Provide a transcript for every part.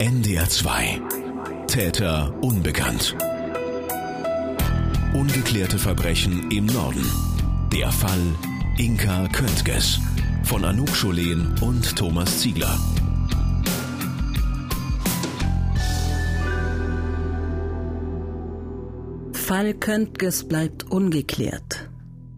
NDR 2 Täter unbekannt. Ungeklärte Verbrechen im Norden. Der Fall Inka Köntges von Anouk Scholen und Thomas Ziegler. Fall Köntges bleibt ungeklärt.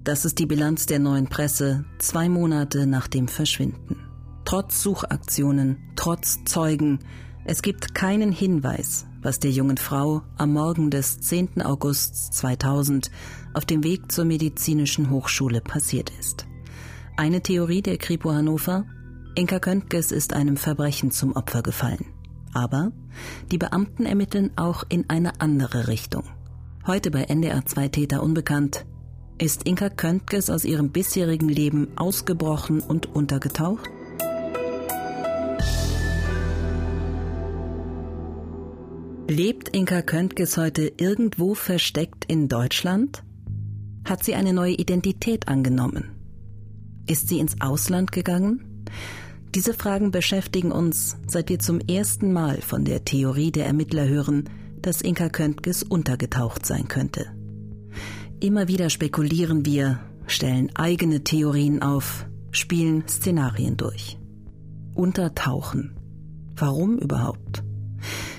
Das ist die Bilanz der neuen Presse zwei Monate nach dem Verschwinden. Trotz Suchaktionen, trotz Zeugen, es gibt keinen Hinweis, was der jungen Frau am Morgen des 10. August 2000 auf dem Weg zur medizinischen Hochschule passiert ist. Eine Theorie der Kripo Hannover? Inka Köntges ist einem Verbrechen zum Opfer gefallen. Aber die Beamten ermitteln auch in eine andere Richtung. Heute bei NDR 2 Täter unbekannt ist Inka Köntges aus ihrem bisherigen Leben ausgebrochen und untergetaucht? Lebt Inka Köntges heute irgendwo versteckt in Deutschland? Hat sie eine neue Identität angenommen? Ist sie ins Ausland gegangen? Diese Fragen beschäftigen uns, seit wir zum ersten Mal von der Theorie der Ermittler hören, dass Inka Köntges untergetaucht sein könnte. Immer wieder spekulieren wir, stellen eigene Theorien auf, spielen Szenarien durch. Untertauchen. Warum überhaupt?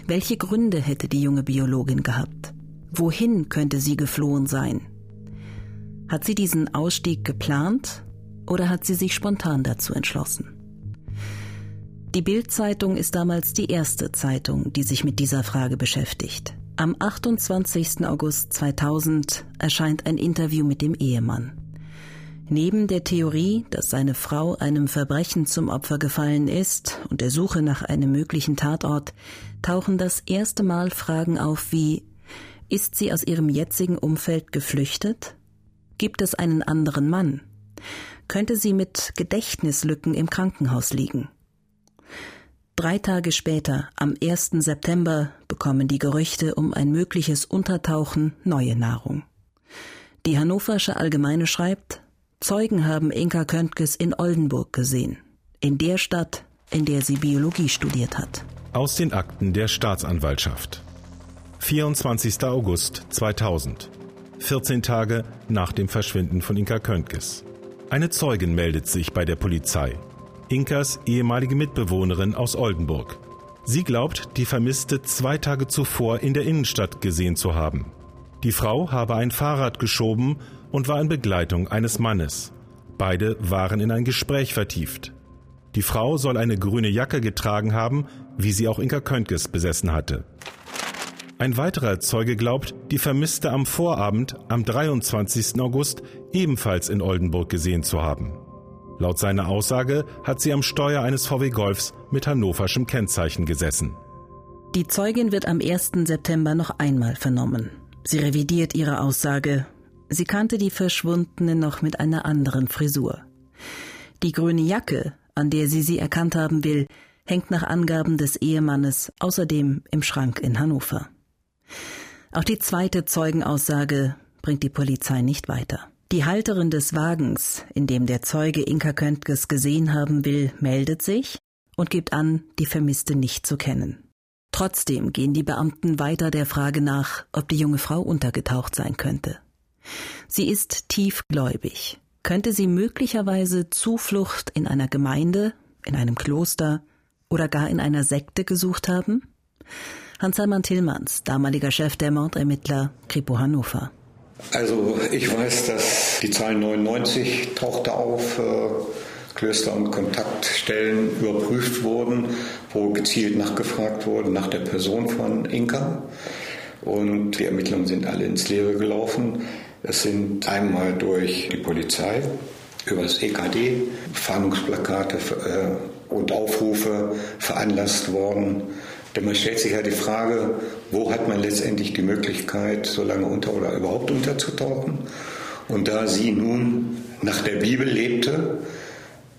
Welche Gründe hätte die junge Biologin gehabt? Wohin könnte sie geflohen sein? Hat sie diesen Ausstieg geplant oder hat sie sich spontan dazu entschlossen? Die Bild-Zeitung ist damals die erste Zeitung, die sich mit dieser Frage beschäftigt. Am 28. August 2000 erscheint ein Interview mit dem Ehemann. Neben der Theorie, dass seine Frau einem Verbrechen zum Opfer gefallen ist und der Suche nach einem möglichen Tatort, tauchen das erste Mal Fragen auf wie Ist sie aus ihrem jetzigen Umfeld geflüchtet? Gibt es einen anderen Mann? Könnte sie mit Gedächtnislücken im Krankenhaus liegen? Drei Tage später, am 1. September, bekommen die Gerüchte um ein mögliches Untertauchen neue Nahrung. Die Hannoversche Allgemeine schreibt, Zeugen haben Inka Köntges in Oldenburg gesehen, in der Stadt, in der sie Biologie studiert hat. Aus den Akten der Staatsanwaltschaft. 24. August 2000. 14 Tage nach dem Verschwinden von Inka Köntges. Eine Zeugin meldet sich bei der Polizei. Inkas ehemalige Mitbewohnerin aus Oldenburg. Sie glaubt, die Vermisste zwei Tage zuvor in der Innenstadt gesehen zu haben. Die Frau habe ein Fahrrad geschoben und war in Begleitung eines Mannes. Beide waren in ein Gespräch vertieft. Die Frau soll eine grüne Jacke getragen haben, wie sie auch Inka Köntges besessen hatte. Ein weiterer Zeuge glaubt, die Vermisste am Vorabend, am 23. August, ebenfalls in Oldenburg gesehen zu haben. Laut seiner Aussage hat sie am Steuer eines VW Golfs mit hannoverschem Kennzeichen gesessen. Die Zeugin wird am 1. September noch einmal vernommen. Sie revidiert ihre Aussage. Sie kannte die Verschwundene noch mit einer anderen Frisur. Die grüne Jacke, an der sie sie erkannt haben will, hängt nach Angaben des Ehemannes außerdem im Schrank in Hannover. Auch die zweite Zeugenaussage bringt die Polizei nicht weiter. Die Halterin des Wagens, in dem der Zeuge Inka Köntges gesehen haben will, meldet sich und gibt an, die Vermisste nicht zu kennen. Trotzdem gehen die Beamten weiter der Frage nach, ob die junge Frau untergetaucht sein könnte. Sie ist tiefgläubig. Könnte sie möglicherweise Zuflucht in einer Gemeinde, in einem Kloster oder gar in einer Sekte gesucht haben? Hans-Hermann Tillmanns, damaliger Chef der Mordermittler Kripo Hannover. Also ich weiß, dass die Zahl 99 tauchte auf, äh, Klöster und Kontaktstellen überprüft wurden, wo gezielt nachgefragt wurde nach der Person von Inka. Und die Ermittlungen sind alle ins Leere gelaufen. Es sind einmal durch die Polizei, über das EKD, Fahndungsplakate äh, und Aufrufe veranlasst worden, denn man stellt sich ja die Frage, wo hat man letztendlich die Möglichkeit, so lange unter oder überhaupt unterzutauchen? Und da sie nun nach der Bibel lebte,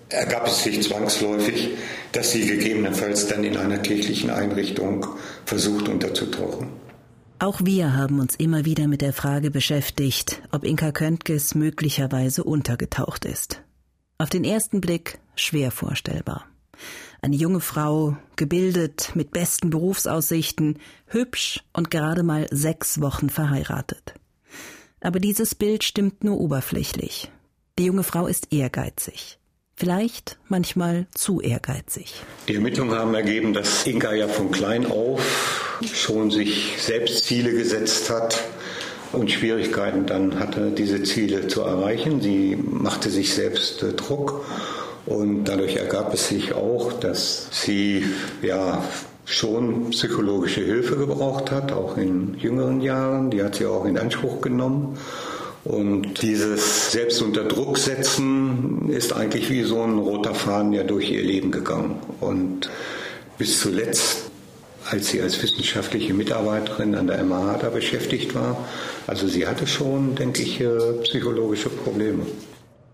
ergab es sich zwangsläufig, dass sie gegebenenfalls dann in einer kirchlichen Einrichtung versucht unterzutauchen. Auch wir haben uns immer wieder mit der Frage beschäftigt, ob Inka Köntges möglicherweise untergetaucht ist. Auf den ersten Blick schwer vorstellbar. Eine junge Frau, gebildet, mit besten Berufsaussichten, hübsch und gerade mal sechs Wochen verheiratet. Aber dieses Bild stimmt nur oberflächlich. Die junge Frau ist ehrgeizig. Vielleicht manchmal zu ehrgeizig. Die Ermittlungen haben ergeben, dass Inka ja von klein auf schon sich selbst Ziele gesetzt hat und Schwierigkeiten dann hatte, diese Ziele zu erreichen. Sie machte sich selbst äh, Druck und dadurch ergab es sich auch, dass sie ja schon psychologische Hilfe gebraucht hat, auch in jüngeren Jahren. Die hat sie auch in Anspruch genommen. Und dieses Selbst unter Druck setzen ist eigentlich wie so ein roter Faden ja durch ihr Leben gegangen. Und bis zuletzt, als sie als wissenschaftliche Mitarbeiterin an der MAH da beschäftigt war, also sie hatte schon, denke ich, äh, psychologische Probleme.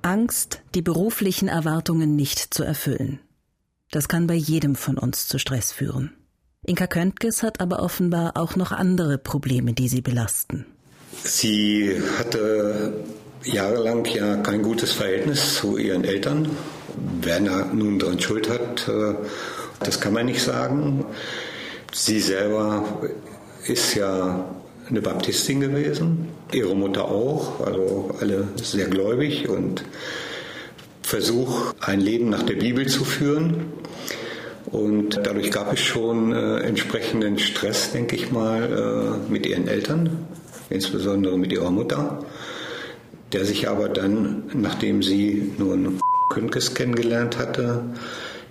Angst, die beruflichen Erwartungen nicht zu erfüllen. Das kann bei jedem von uns zu Stress führen. Inka Köntges hat aber offenbar auch noch andere Probleme, die sie belasten. Sie hatte jahrelang ja kein gutes Verhältnis zu ihren Eltern. Wer nun daran schuld hat, äh, das kann man nicht sagen. Sie selber ist ja eine Baptistin gewesen, ihre Mutter auch, also alle sehr gläubig und Versuch, ein Leben nach der Bibel zu führen. Und dadurch gab es schon äh, entsprechenden Stress, denke ich mal, äh, mit ihren Eltern, insbesondere mit ihrer Mutter, der sich aber dann, nachdem sie nun Künkes kennengelernt hatte,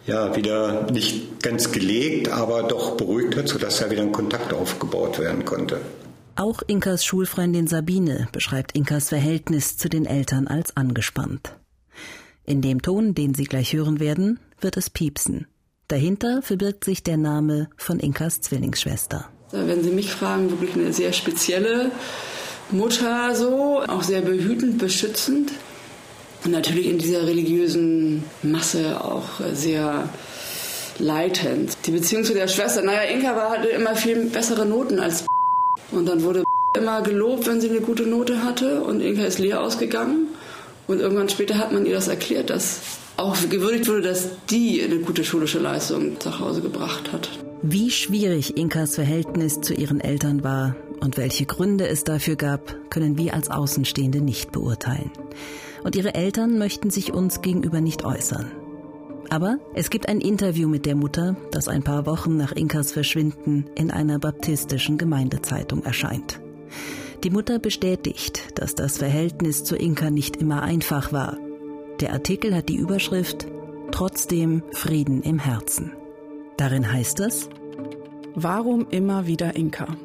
ja, wieder nicht ganz gelegt, aber doch beruhigt hat, sodass da wieder ein Kontakt aufgebaut werden konnte. Auch Inkas Schulfreundin Sabine beschreibt Inkas Verhältnis zu den Eltern als angespannt. In dem Ton, den Sie gleich hören werden, wird es piepsen. Dahinter verbirgt sich der Name von Inkas Zwillingsschwester. Wenn Sie mich fragen, wirklich eine sehr spezielle Mutter so, auch sehr behütend, beschützend. Und natürlich in dieser religiösen Masse auch sehr leitend. Die Beziehung zu der Schwester, naja, Inka war, hatte immer viel bessere Noten als und dann wurde immer gelobt, wenn sie eine gute Note hatte und Inka ist leer ausgegangen. Und irgendwann später hat man ihr das erklärt, dass auch gewürdigt wurde, dass die eine gute schulische Leistung nach Hause gebracht hat. Wie schwierig Inkas Verhältnis zu ihren Eltern war und welche Gründe es dafür gab, können wir als Außenstehende nicht beurteilen. Und ihre Eltern möchten sich uns gegenüber nicht äußern. Aber es gibt ein Interview mit der Mutter, das ein paar Wochen nach Inkas Verschwinden in einer baptistischen Gemeindezeitung erscheint. Die Mutter bestätigt, dass das Verhältnis zu Inka nicht immer einfach war. Der Artikel hat die Überschrift Trotzdem Frieden im Herzen. Darin heißt es, Warum immer wieder Inka?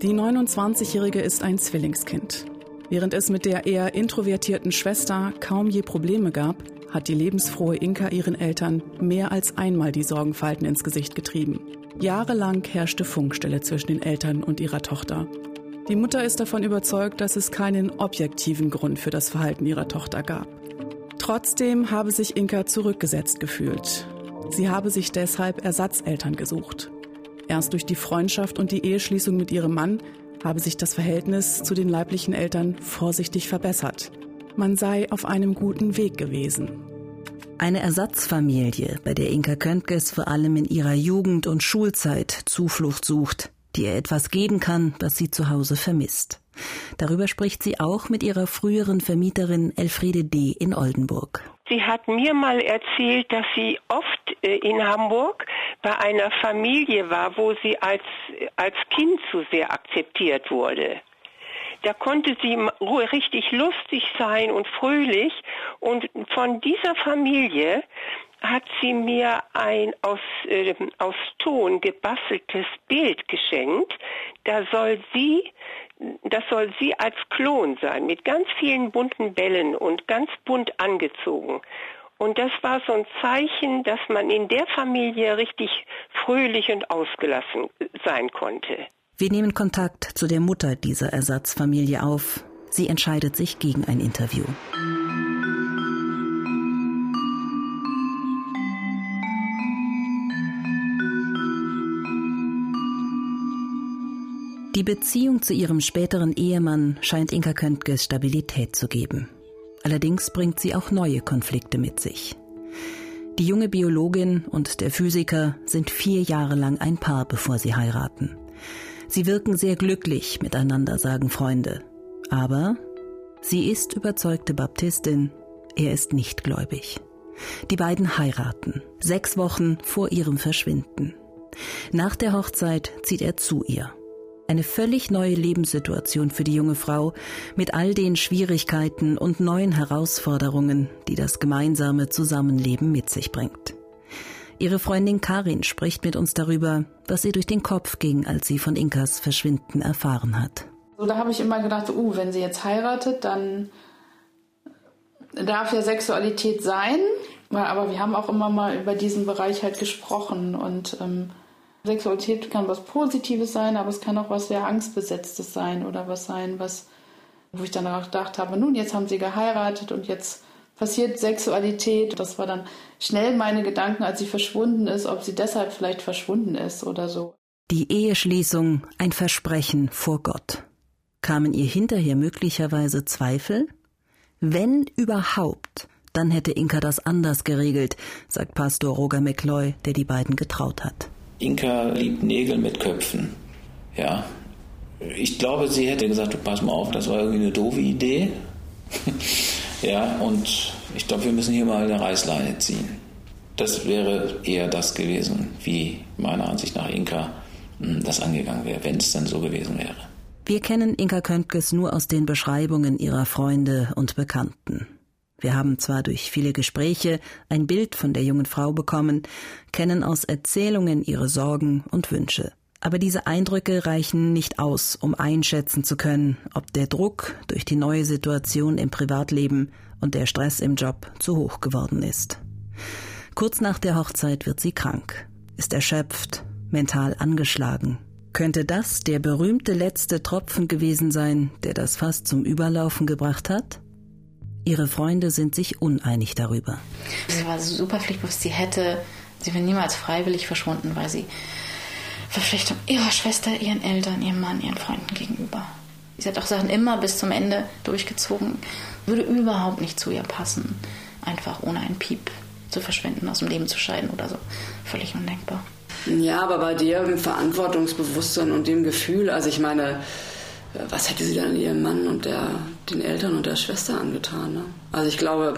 Die 29-Jährige ist ein Zwillingskind. Während es mit der eher introvertierten Schwester kaum je Probleme gab, hat die lebensfrohe Inka ihren Eltern mehr als einmal die Sorgenfalten ins Gesicht getrieben. Jahrelang herrschte Funkstelle zwischen den Eltern und ihrer Tochter. Die Mutter ist davon überzeugt, dass es keinen objektiven Grund für das Verhalten ihrer Tochter gab. Trotzdem habe sich Inka zurückgesetzt gefühlt. Sie habe sich deshalb Ersatzeltern gesucht. Erst durch die Freundschaft und die Eheschließung mit ihrem Mann habe sich das Verhältnis zu den leiblichen Eltern vorsichtig verbessert. Man sei auf einem guten Weg gewesen. Eine Ersatzfamilie, bei der Inka Köntges vor allem in ihrer Jugend und Schulzeit Zuflucht sucht, die ihr etwas geben kann, was sie zu Hause vermisst. Darüber spricht sie auch mit ihrer früheren Vermieterin Elfriede D. in Oldenburg. Sie hat mir mal erzählt, dass sie oft äh, in Hamburg bei einer Familie war, wo sie als, als Kind zu sehr akzeptiert wurde. Da konnte sie richtig lustig sein und fröhlich. Und von dieser Familie hat sie mir ein aus, äh, aus Ton gebasteltes Bild geschenkt. Da soll sie das soll sie als Klon sein, mit ganz vielen bunten Bällen und ganz bunt angezogen. Und das war so ein Zeichen, dass man in der Familie richtig fröhlich und ausgelassen sein konnte. Wir nehmen Kontakt zu der Mutter dieser Ersatzfamilie auf. Sie entscheidet sich gegen ein Interview. Die Beziehung zu ihrem späteren Ehemann scheint Inka Köntges Stabilität zu geben. Allerdings bringt sie auch neue Konflikte mit sich. Die junge Biologin und der Physiker sind vier Jahre lang ein Paar, bevor sie heiraten. Sie wirken sehr glücklich miteinander, sagen Freunde. Aber sie ist überzeugte Baptistin, er ist nicht gläubig. Die beiden heiraten, sechs Wochen vor ihrem Verschwinden. Nach der Hochzeit zieht er zu ihr. Eine völlig neue Lebenssituation für die junge Frau mit all den Schwierigkeiten und neuen Herausforderungen, die das gemeinsame Zusammenleben mit sich bringt. Ihre Freundin Karin spricht mit uns darüber, was ihr durch den Kopf ging, als sie von Inkas Verschwinden erfahren hat. So, da habe ich immer gedacht, uh, wenn sie jetzt heiratet, dann darf ja Sexualität sein. Aber wir haben auch immer mal über diesen Bereich halt gesprochen und ähm, Sexualität kann was Positives sein, aber es kann auch was sehr Angstbesetztes sein oder was sein, was, wo ich dann auch gedacht habe, nun, jetzt haben sie geheiratet und jetzt passiert Sexualität. Das war dann schnell meine Gedanken, als sie verschwunden ist, ob sie deshalb vielleicht verschwunden ist oder so. Die Eheschließung, ein Versprechen vor Gott. Kamen ihr hinterher möglicherweise Zweifel? Wenn überhaupt, dann hätte Inka das anders geregelt, sagt Pastor Roger McCloy, der die beiden getraut hat. Inka liebt Nägel mit Köpfen. Ja. Ich glaube, sie hätte gesagt, du pass mal auf, das war irgendwie eine doofe Idee. ja, und ich glaube, wir müssen hier mal eine Reißleine ziehen. Das wäre eher das gewesen, wie meiner Ansicht nach Inka hm, das angegangen wäre, wenn es dann so gewesen wäre. Wir kennen Inka Köntges nur aus den Beschreibungen ihrer Freunde und Bekannten. Wir haben zwar durch viele Gespräche ein Bild von der jungen Frau bekommen, kennen aus Erzählungen ihre Sorgen und Wünsche. Aber diese Eindrücke reichen nicht aus, um einschätzen zu können, ob der Druck durch die neue Situation im Privatleben und der Stress im Job zu hoch geworden ist. Kurz nach der Hochzeit wird sie krank, ist erschöpft, mental angeschlagen. Könnte das der berühmte letzte Tropfen gewesen sein, der das Fass zum Überlaufen gebracht hat? Ihre Freunde sind sich uneinig darüber. Sie war super pflichtbewusst. Sie hätte, sie wäre niemals freiwillig verschwunden, weil sie Verpflichtung ihrer Schwester, ihren Eltern, ihrem Mann, ihren Freunden gegenüber. Sie hat auch Sachen immer bis zum Ende durchgezogen. Würde überhaupt nicht zu ihr passen, einfach ohne einen Piep zu verschwinden, aus dem Leben zu scheiden oder so. Völlig undenkbar. Ja, aber bei dem Verantwortungsbewusstsein und dem Gefühl, also ich meine, was hätte sie dann ihrem Mann und der, den Eltern und der Schwester angetan? Ne? Also ich glaube,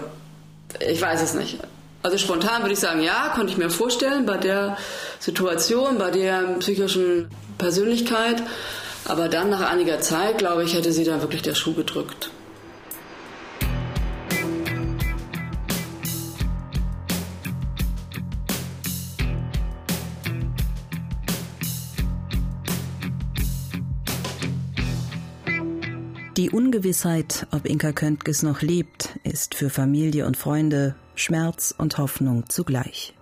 ich weiß es nicht. Also spontan würde ich sagen, ja, konnte ich mir vorstellen, bei der Situation, bei der psychischen Persönlichkeit. Aber dann nach einiger Zeit, glaube ich, hätte sie da wirklich der Schuh gedrückt. Die Ungewissheit, ob Inka Köntges noch lebt, ist für Familie und Freunde Schmerz und Hoffnung zugleich.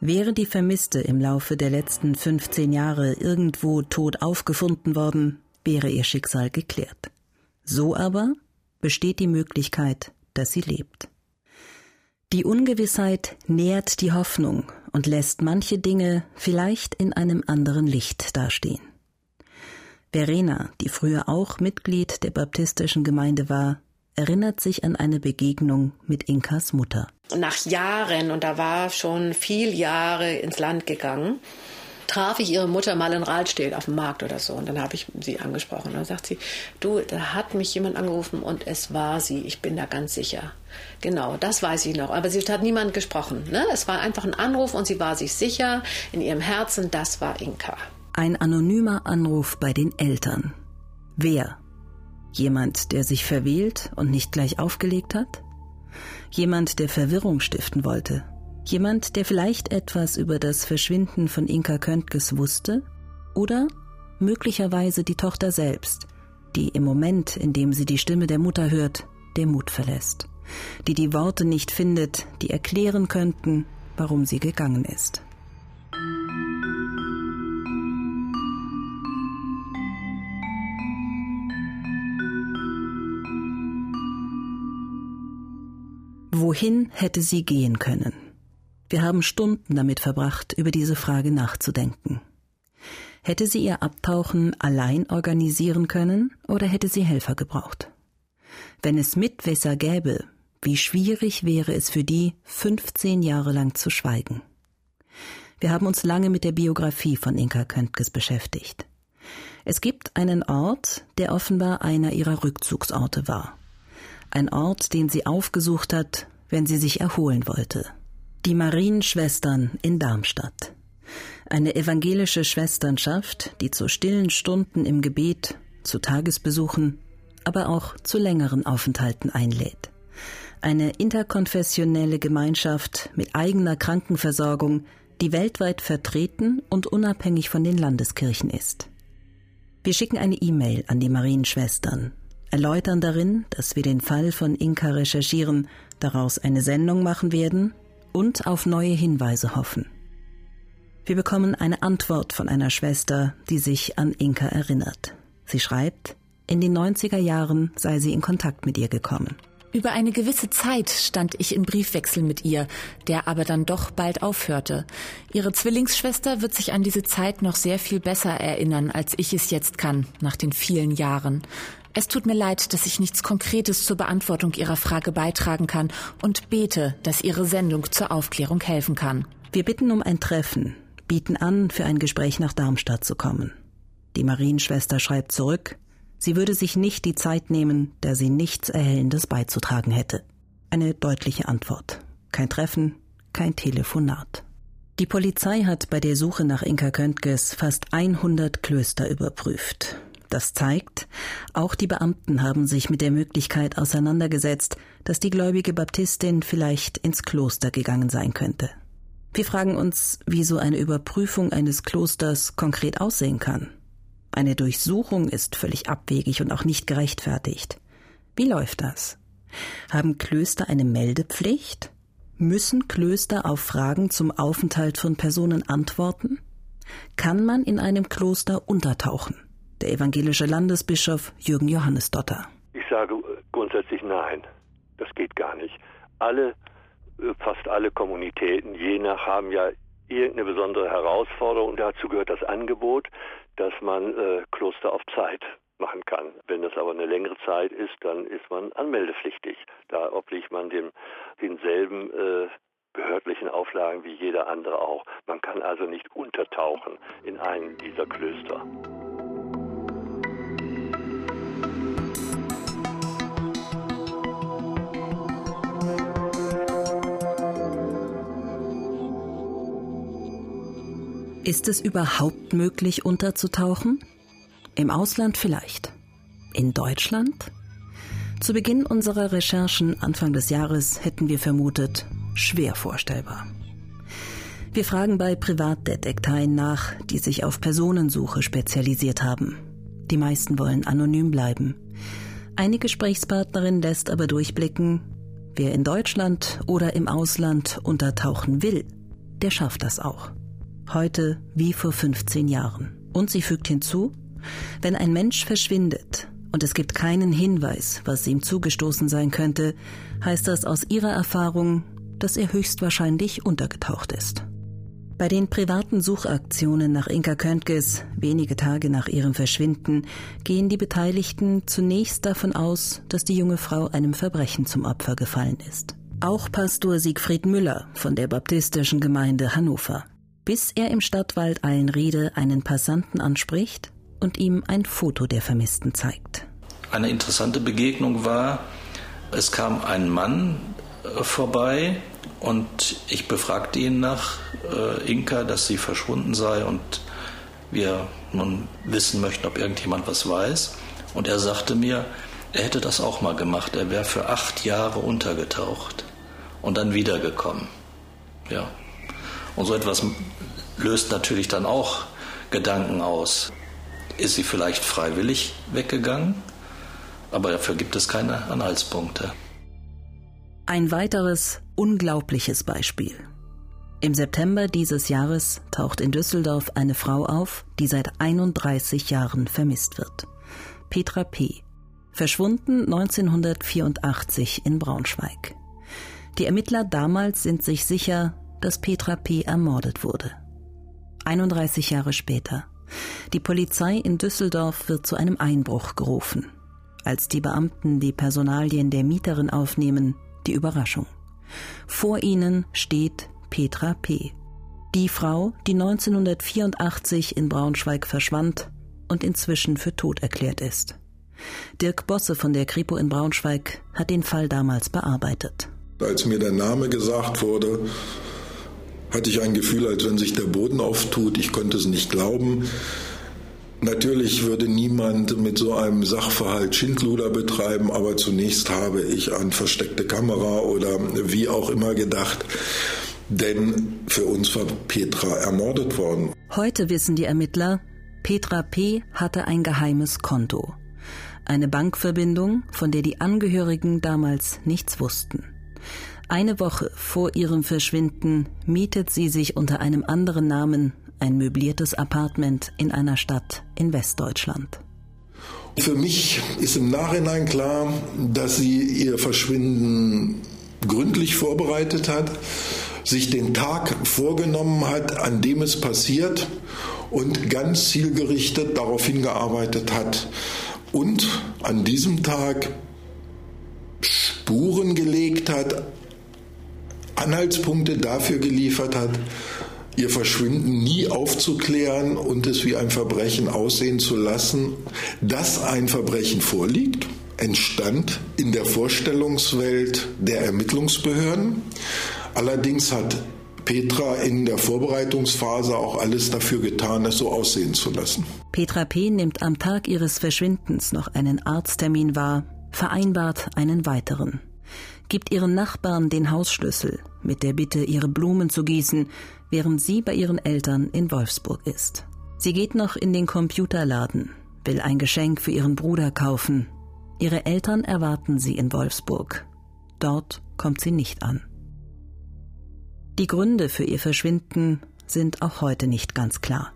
Wäre die Vermisste im Laufe der letzten 15 Jahre irgendwo tot aufgefunden worden, wäre ihr Schicksal geklärt. So aber besteht die Möglichkeit, dass sie lebt. Die Ungewissheit nährt die Hoffnung und lässt manche Dinge vielleicht in einem anderen Licht dastehen. Verena, die früher auch Mitglied der baptistischen Gemeinde war, erinnert sich an eine Begegnung mit Inkas Mutter. Nach Jahren, und da war schon viel Jahre ins Land gegangen, traf ich ihre Mutter mal in Rahlstedt auf dem Markt oder so. Und dann habe ich sie angesprochen. Und dann sagt sie, du, da hat mich jemand angerufen und es war sie. Ich bin da ganz sicher. Genau, das weiß ich noch. Aber sie hat niemand gesprochen. Ne? Es war einfach ein Anruf und sie war sich sicher in ihrem Herzen, das war Inka. Ein anonymer Anruf bei den Eltern. Wer? Jemand, der sich verwählt und nicht gleich aufgelegt hat? Jemand, der Verwirrung stiften wollte? Jemand, der vielleicht etwas über das Verschwinden von Inka Köntges wusste? Oder möglicherweise die Tochter selbst, die im Moment, in dem sie die Stimme der Mutter hört, der Mut verlässt, die die Worte nicht findet, die erklären könnten, warum sie gegangen ist. Wohin hätte sie gehen können? Wir haben Stunden damit verbracht, über diese Frage nachzudenken. Hätte sie ihr Abtauchen allein organisieren können oder hätte sie Helfer gebraucht? Wenn es Mitwisser gäbe, wie schwierig wäre es für die, 15 Jahre lang zu schweigen. Wir haben uns lange mit der Biografie von Inka Köntges beschäftigt. Es gibt einen Ort, der offenbar einer ihrer Rückzugsorte war. Ein Ort, den sie aufgesucht hat, wenn sie sich erholen wollte. Die Marienschwestern in Darmstadt. Eine evangelische Schwesternschaft, die zu stillen Stunden im Gebet, zu Tagesbesuchen, aber auch zu längeren Aufenthalten einlädt. Eine interkonfessionelle Gemeinschaft mit eigener Krankenversorgung, die weltweit vertreten und unabhängig von den Landeskirchen ist. Wir schicken eine E-Mail an die Marienschwestern, erläutern darin, dass wir den Fall von Inka recherchieren, daraus eine Sendung machen werden und auf neue Hinweise hoffen. Wir bekommen eine Antwort von einer Schwester, die sich an Inka erinnert. Sie schreibt, in den 90er Jahren sei sie in Kontakt mit ihr gekommen. Über eine gewisse Zeit stand ich in Briefwechsel mit ihr, der aber dann doch bald aufhörte. Ihre Zwillingsschwester wird sich an diese Zeit noch sehr viel besser erinnern, als ich es jetzt kann, nach den vielen Jahren. Es tut mir leid, dass ich nichts Konkretes zur Beantwortung Ihrer Frage beitragen kann und bete, dass Ihre Sendung zur Aufklärung helfen kann. Wir bitten um ein Treffen, bieten an, für ein Gespräch nach Darmstadt zu kommen. Die Marienschwester schreibt zurück, Sie würde sich nicht die Zeit nehmen, da sie nichts Erhellendes beizutragen hätte. Eine deutliche Antwort. Kein Treffen, kein Telefonat. Die Polizei hat bei der Suche nach Inka Köntges fast 100 Klöster überprüft. Das zeigt, auch die Beamten haben sich mit der Möglichkeit auseinandergesetzt, dass die gläubige Baptistin vielleicht ins Kloster gegangen sein könnte. Wir fragen uns, wie so eine Überprüfung eines Klosters konkret aussehen kann. Eine Durchsuchung ist völlig abwegig und auch nicht gerechtfertigt. Wie läuft das? Haben Klöster eine Meldepflicht? Müssen Klöster auf Fragen zum Aufenthalt von Personen antworten? Kann man in einem Kloster untertauchen? Der evangelische Landesbischof Jürgen Johannes Dotter. Ich sage grundsätzlich nein. Das geht gar nicht. Alle, äh, fast alle Kommunitäten, je nach, haben ja irgendeine besondere Herausforderung. Dazu gehört das Angebot, dass man äh, Kloster auf Zeit machen kann. Wenn das aber eine längere Zeit ist, dann ist man anmeldepflichtig. Da obliegt man dem denselben äh, behördlichen Auflagen wie jeder andere auch. Man kann also nicht untertauchen in einen dieser Klöster. Ist es überhaupt möglich, unterzutauchen? Im Ausland vielleicht. In Deutschland? Zu Beginn unserer Recherchen Anfang des Jahres hätten wir vermutet, schwer vorstellbar. Wir fragen bei Privatdetekteien nach, die sich auf Personensuche spezialisiert haben. Die meisten wollen anonym bleiben. Eine Gesprächspartnerin lässt aber durchblicken, wer in Deutschland oder im Ausland untertauchen will, der schafft das auch heute wie vor 15 Jahren. Und sie fügt hinzu, wenn ein Mensch verschwindet und es gibt keinen Hinweis, was ihm zugestoßen sein könnte, heißt das aus ihrer Erfahrung, dass er höchstwahrscheinlich untergetaucht ist. Bei den privaten Suchaktionen nach Inka Köntges, wenige Tage nach ihrem Verschwinden, gehen die Beteiligten zunächst davon aus, dass die junge Frau einem Verbrechen zum Opfer gefallen ist. Auch Pastor Siegfried Müller von der baptistischen Gemeinde Hannover bis er im Stadtwald Eilenriede einen Passanten anspricht und ihm ein Foto der Vermissten zeigt. Eine interessante Begegnung war, es kam ein Mann äh, vorbei und ich befragte ihn nach äh, Inka, dass sie verschwunden sei und wir nun wissen möchten, ob irgendjemand was weiß. Und er sagte mir, er hätte das auch mal gemacht. Er wäre für acht Jahre untergetaucht und dann wiedergekommen. Ja. Und so etwas löst natürlich dann auch Gedanken aus. Ist sie vielleicht freiwillig weggegangen? Aber dafür gibt es keine Anhaltspunkte. Ein weiteres unglaubliches Beispiel. Im September dieses Jahres taucht in Düsseldorf eine Frau auf, die seit 31 Jahren vermisst wird. Petra P. Verschwunden 1984 in Braunschweig. Die Ermittler damals sind sich sicher, dass Petra P. ermordet wurde. 31 Jahre später. Die Polizei in Düsseldorf wird zu einem Einbruch gerufen. Als die Beamten die Personalien der Mieterin aufnehmen, die Überraschung. Vor ihnen steht Petra P., die Frau, die 1984 in Braunschweig verschwand und inzwischen für tot erklärt ist. Dirk Bosse von der Kripo in Braunschweig hat den Fall damals bearbeitet. Als mir der Name gesagt wurde, hatte ich ein Gefühl, als wenn sich der Boden auftut. Ich konnte es nicht glauben. Natürlich würde niemand mit so einem Sachverhalt Schindluder betreiben, aber zunächst habe ich an versteckte Kamera oder wie auch immer gedacht. Denn für uns war Petra ermordet worden. Heute wissen die Ermittler, Petra P. hatte ein geheimes Konto. Eine Bankverbindung, von der die Angehörigen damals nichts wussten. Eine Woche vor ihrem Verschwinden mietet sie sich unter einem anderen Namen ein möbliertes Apartment in einer Stadt in Westdeutschland. Für mich ist im Nachhinein klar, dass sie ihr Verschwinden gründlich vorbereitet hat, sich den Tag vorgenommen hat, an dem es passiert und ganz zielgerichtet darauf hingearbeitet hat und an diesem Tag Spuren gelegt hat, Anhaltspunkte dafür geliefert hat, ihr Verschwinden nie aufzuklären und es wie ein Verbrechen aussehen zu lassen, dass ein Verbrechen vorliegt, entstand in der Vorstellungswelt der Ermittlungsbehörden. Allerdings hat Petra in der Vorbereitungsphase auch alles dafür getan, es so aussehen zu lassen. Petra P. nimmt am Tag ihres Verschwindens noch einen Arzttermin wahr, vereinbart einen weiteren gibt ihren Nachbarn den Hausschlüssel mit der Bitte, ihre Blumen zu gießen, während sie bei ihren Eltern in Wolfsburg ist. Sie geht noch in den Computerladen, will ein Geschenk für ihren Bruder kaufen. Ihre Eltern erwarten sie in Wolfsburg. Dort kommt sie nicht an. Die Gründe für ihr Verschwinden sind auch heute nicht ganz klar.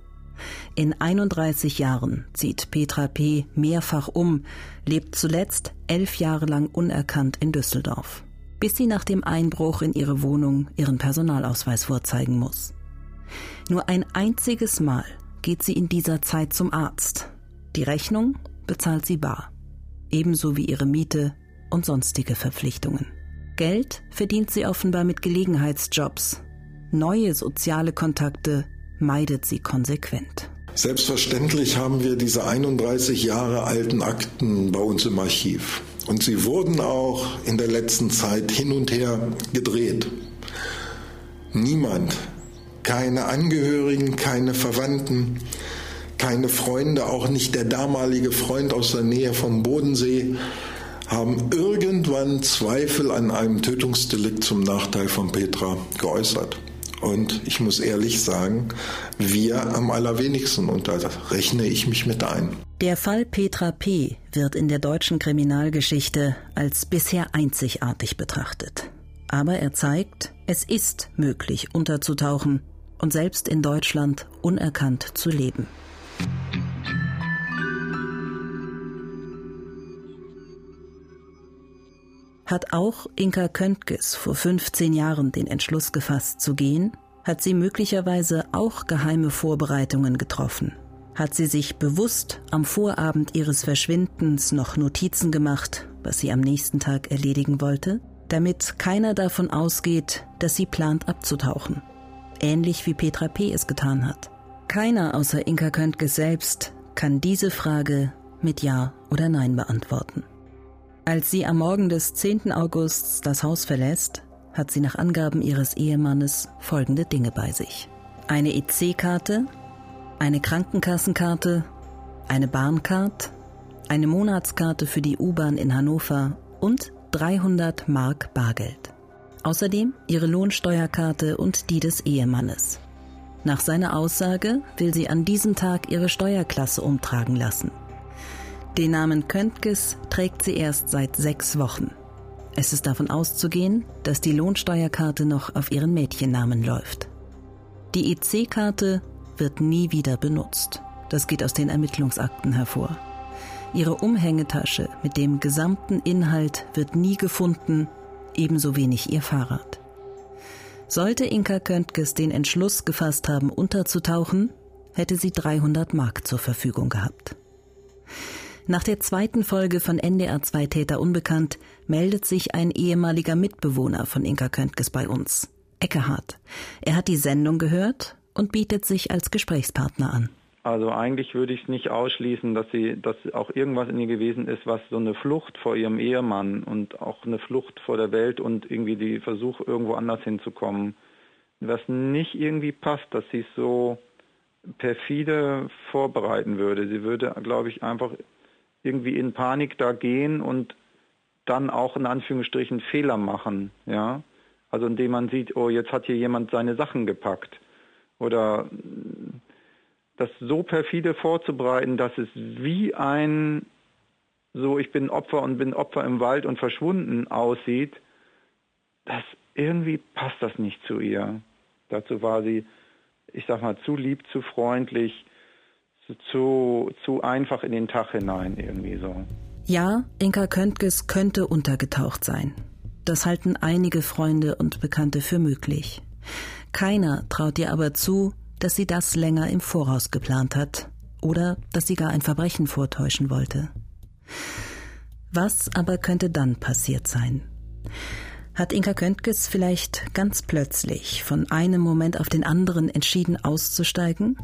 In 31 Jahren zieht Petra P. mehrfach um, lebt zuletzt elf Jahre lang unerkannt in Düsseldorf, bis sie nach dem Einbruch in ihre Wohnung ihren Personalausweis vorzeigen muss. Nur ein einziges Mal geht sie in dieser Zeit zum Arzt. Die Rechnung bezahlt sie bar, ebenso wie ihre Miete und sonstige Verpflichtungen. Geld verdient sie offenbar mit Gelegenheitsjobs. Neue soziale Kontakte meidet sie konsequent. Selbstverständlich haben wir diese 31 Jahre alten Akten bei uns im Archiv. Und sie wurden auch in der letzten Zeit hin und her gedreht. Niemand, keine Angehörigen, keine Verwandten, keine Freunde, auch nicht der damalige Freund aus der Nähe vom Bodensee, haben irgendwann Zweifel an einem Tötungsdelikt zum Nachteil von Petra geäußert. Und ich muss ehrlich sagen, wir am allerwenigsten und da rechne ich mich mit ein. Der Fall Petra P. wird in der deutschen Kriminalgeschichte als bisher einzigartig betrachtet. Aber er zeigt, es ist möglich unterzutauchen und selbst in Deutschland unerkannt zu leben. Hat auch Inka Köntges vor 15 Jahren den Entschluss gefasst zu gehen? Hat sie möglicherweise auch geheime Vorbereitungen getroffen? Hat sie sich bewusst am Vorabend ihres Verschwindens noch Notizen gemacht, was sie am nächsten Tag erledigen wollte? Damit keiner davon ausgeht, dass sie plant abzutauchen. Ähnlich wie Petra P. es getan hat. Keiner außer Inka Köntges selbst kann diese Frage mit Ja oder Nein beantworten. Als sie am Morgen des 10. Augusts das Haus verlässt, hat sie nach Angaben ihres Ehemannes folgende Dinge bei sich. Eine EC-Karte, eine Krankenkassenkarte, eine Bahncard, eine Monatskarte für die U-Bahn in Hannover und 300 Mark Bargeld. Außerdem ihre Lohnsteuerkarte und die des Ehemannes. Nach seiner Aussage will sie an diesem Tag ihre Steuerklasse umtragen lassen. Den Namen Köntges trägt sie erst seit sechs Wochen. Es ist davon auszugehen, dass die Lohnsteuerkarte noch auf ihren Mädchennamen läuft. Die EC-Karte wird nie wieder benutzt. Das geht aus den Ermittlungsakten hervor. Ihre Umhängetasche mit dem gesamten Inhalt wird nie gefunden, ebenso wenig ihr Fahrrad. Sollte Inka Köntges den Entschluss gefasst haben, unterzutauchen, hätte sie 300 Mark zur Verfügung gehabt. Nach der zweiten Folge von NDR 2 Täter Unbekannt meldet sich ein ehemaliger Mitbewohner von Inka Köntges bei uns, Eckehard. Er hat die Sendung gehört und bietet sich als Gesprächspartner an. Also eigentlich würde ich es nicht ausschließen, dass sie, dass auch irgendwas in ihr gewesen ist, was so eine Flucht vor ihrem Ehemann und auch eine Flucht vor der Welt und irgendwie die Versuch, irgendwo anders hinzukommen, was nicht irgendwie passt, dass sie es so perfide vorbereiten würde. Sie würde, glaube ich, einfach irgendwie in Panik da gehen und dann auch in Anführungsstrichen Fehler machen, ja. Also indem man sieht, oh, jetzt hat hier jemand seine Sachen gepackt. Oder das so perfide vorzubereiten, dass es wie ein so ich bin Opfer und bin Opfer im Wald und verschwunden aussieht, das irgendwie passt das nicht zu ihr. Dazu war sie, ich sag mal, zu lieb, zu freundlich, zu, zu einfach in den Tag hinein irgendwie so. Ja, Inka Köntges könnte untergetaucht sein. Das halten einige Freunde und Bekannte für möglich. Keiner traut ihr aber zu, dass sie das länger im Voraus geplant hat oder dass sie gar ein Verbrechen vortäuschen wollte. Was aber könnte dann passiert sein? Hat Inka Köntges vielleicht ganz plötzlich von einem Moment auf den anderen entschieden auszusteigen?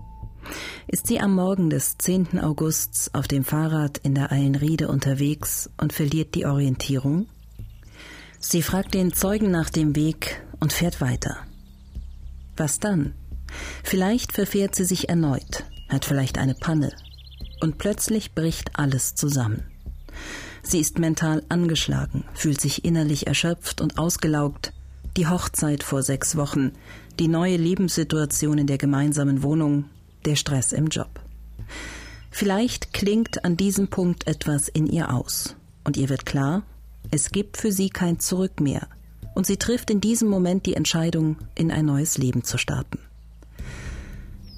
Ist sie am Morgen des 10. Augusts auf dem Fahrrad in der Eilenriede unterwegs und verliert die Orientierung? Sie fragt den Zeugen nach dem Weg und fährt weiter. Was dann? Vielleicht verfährt sie sich erneut, hat vielleicht eine Panne. Und plötzlich bricht alles zusammen. Sie ist mental angeschlagen, fühlt sich innerlich erschöpft und ausgelaugt. Die Hochzeit vor sechs Wochen, die neue Lebenssituation in der gemeinsamen Wohnung, der Stress im Job. Vielleicht klingt an diesem Punkt etwas in ihr aus. Und ihr wird klar, es gibt für sie kein Zurück mehr. Und sie trifft in diesem Moment die Entscheidung, in ein neues Leben zu starten.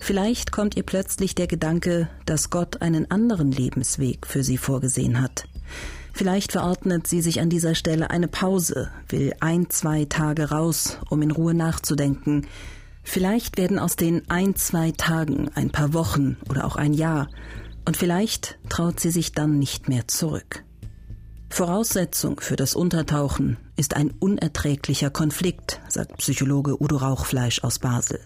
Vielleicht kommt ihr plötzlich der Gedanke, dass Gott einen anderen Lebensweg für sie vorgesehen hat. Vielleicht verordnet sie sich an dieser Stelle eine Pause, will ein, zwei Tage raus, um in Ruhe nachzudenken. Vielleicht werden aus den ein, zwei Tagen ein paar Wochen oder auch ein Jahr, und vielleicht traut sie sich dann nicht mehr zurück. Voraussetzung für das Untertauchen ist ein unerträglicher Konflikt, sagt Psychologe Udo Rauchfleisch aus Basel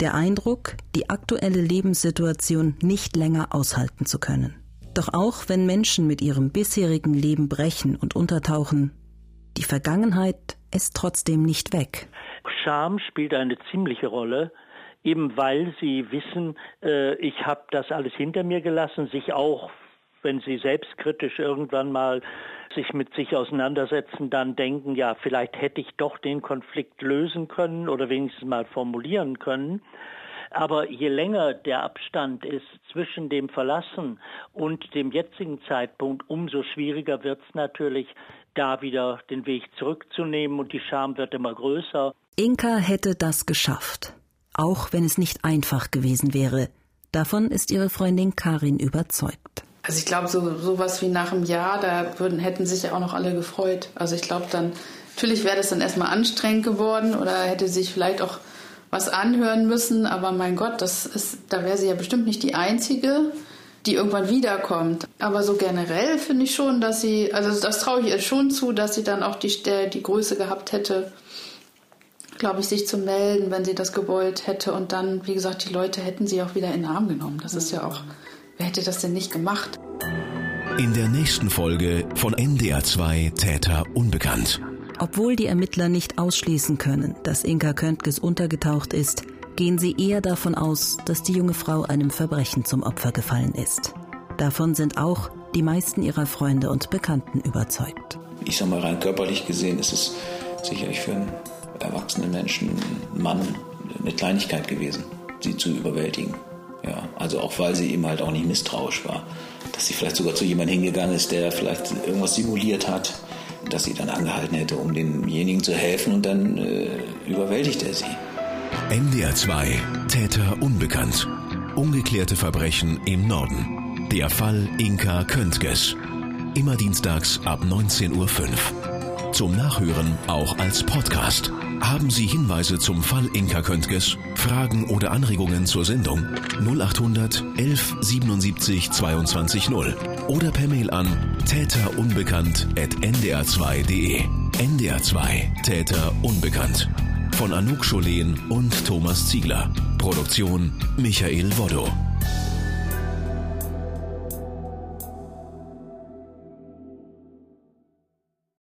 der Eindruck, die aktuelle Lebenssituation nicht länger aushalten zu können. Doch auch wenn Menschen mit ihrem bisherigen Leben brechen und untertauchen, die Vergangenheit ist trotzdem nicht weg. Scham spielt eine ziemliche Rolle, eben weil sie wissen, äh, ich habe das alles hinter mir gelassen, sich auch, wenn sie selbstkritisch irgendwann mal sich mit sich auseinandersetzen, dann denken, ja, vielleicht hätte ich doch den Konflikt lösen können oder wenigstens mal formulieren können. Aber je länger der Abstand ist zwischen dem Verlassen und dem jetzigen Zeitpunkt, umso schwieriger wird es natürlich, da wieder den Weg zurückzunehmen und die Scham wird immer größer. Inka hätte das geschafft, auch wenn es nicht einfach gewesen wäre. Davon ist ihre Freundin Karin überzeugt. Also ich glaube, so sowas wie nach einem Jahr, da würden, hätten sich ja auch noch alle gefreut. Also ich glaube dann, natürlich wäre das dann erstmal anstrengend geworden oder hätte sich vielleicht auch was anhören müssen, aber mein Gott, das ist, da wäre sie ja bestimmt nicht die Einzige, die irgendwann wiederkommt. Aber so generell finde ich schon, dass sie, also das traue ich ihr schon zu, dass sie dann auch die, die Größe gehabt hätte, glaube ich, sich zu melden, wenn sie das gewollt hätte. Und dann, wie gesagt, die Leute hätten sie auch wieder in den Arm genommen. Das ist ja auch Wer hätte das denn nicht gemacht? In der nächsten Folge von NDR 2 Täter unbekannt. Obwohl die Ermittler nicht ausschließen können, dass Inka Köntges untergetaucht ist, gehen sie eher davon aus, dass die junge Frau einem Verbrechen zum Opfer gefallen ist. Davon sind auch die meisten ihrer Freunde und Bekannten überzeugt. Ich sag mal rein körperlich gesehen ist es sicherlich für einen erwachsenen Menschen, Mann, eine Kleinigkeit gewesen, sie zu überwältigen. Ja, also auch weil sie eben halt auch nicht misstrauisch war. Dass sie vielleicht sogar zu jemandem hingegangen ist, der vielleicht irgendwas simuliert hat, dass sie dann angehalten hätte, um demjenigen zu helfen und dann äh, überwältigt er sie. NDR 2 Täter unbekannt. Ungeklärte Verbrechen im Norden. Der Fall Inka Köntges. Immer dienstags ab 19.05 Uhr. Zum Nachhören auch als Podcast Haben Sie Hinweise zum Fall Inka Köntges, Fragen oder Anregungen zur Sendung? 0800 11 77 22 0 oder per Mail an täterunbekannt.ndr2.de. NDR2 Täter Unbekannt. Von Anouk Scholen und Thomas Ziegler. Produktion Michael Woddo.